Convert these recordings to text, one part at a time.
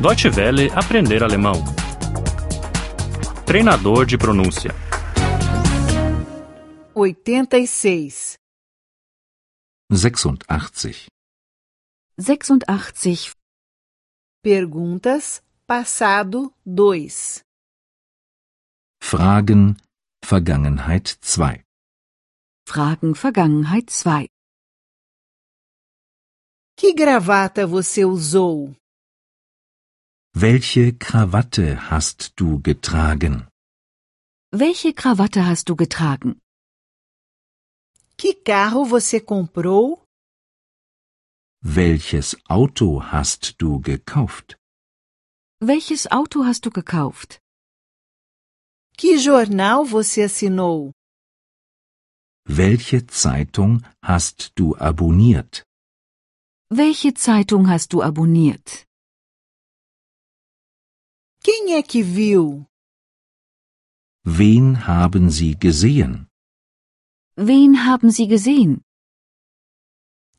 Deutsche Welle aprender alemão. Treinador de pronúncia. 86. 86. 86. Perguntas passado 2. Fragen Vergangenheit 2. Fragen Vergangenheit 2. Que gravata você usou? Welche Krawatte hast du getragen? Welche Krawatte hast du getragen? Que carro você comprou? Welches Auto hast du gekauft? Welches Auto hast du gekauft? Que jornal você assinou? Welche Zeitung hast du abonniert? Welche Zeitung hast du abonniert? Quem é que viu? Wen haben Sie gesehen? Wen haben Sie gesehen?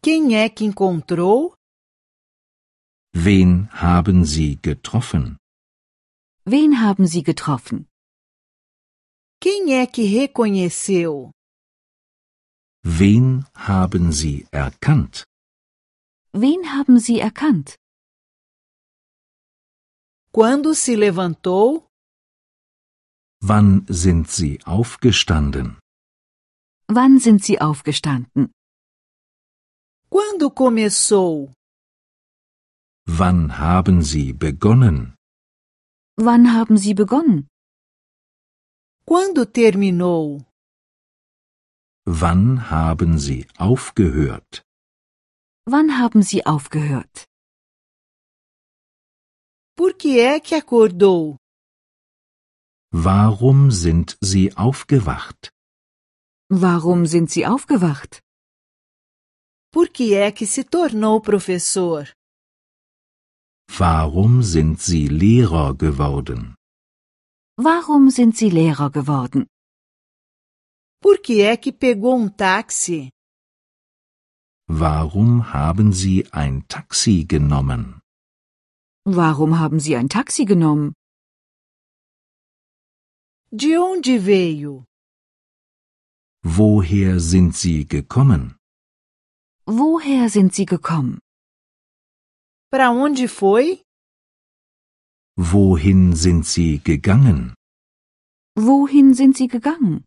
Quem é que encontrou? Wen haben Sie getroffen? Wen haben Sie getroffen? Quem é que reconheceu? Wen haben Sie erkannt? Wen haben Sie erkannt? Quando se levantou? Wann sind Sie aufgestanden? Wann sind Sie aufgestanden? Quando começou? Wann haben Sie begonnen? Wann haben Sie begonnen? Quando terminou? Wann haben Sie aufgehört? Wann haben Sie aufgehört? Por que é que acordou? Warum sind Sie aufgewacht? Warum sind Sie aufgewacht? Por que é que se tornou professor? Warum sind Sie Lehrer geworden? Warum sind Sie Lehrer geworden? Por que é que pegou um táxi? Warum haben Sie ein Taxi genommen? Warum haben Sie ein Taxi genommen? De onde veio? Woher sind Sie gekommen? Woher sind Sie gekommen? Para onde foi? Wohin sind Sie gegangen? Wohin sind Sie gegangen?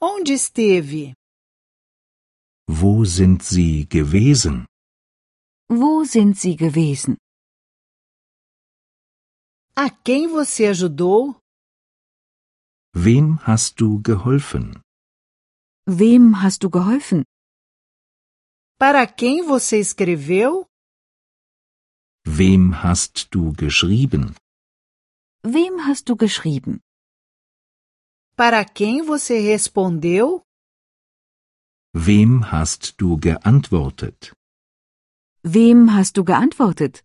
Onde esteve? Wo sind Sie gewesen? Wo sind Sie gewesen? A quem você ajudou? Wem hast du geholfen? Wem hast du geholfen? Para quem você escreveu? Wem hast du geschrieben? Wem hast du geschrieben? Para quem você respondeu? Wem hast du geantwortet? Wem hast du geantwortet?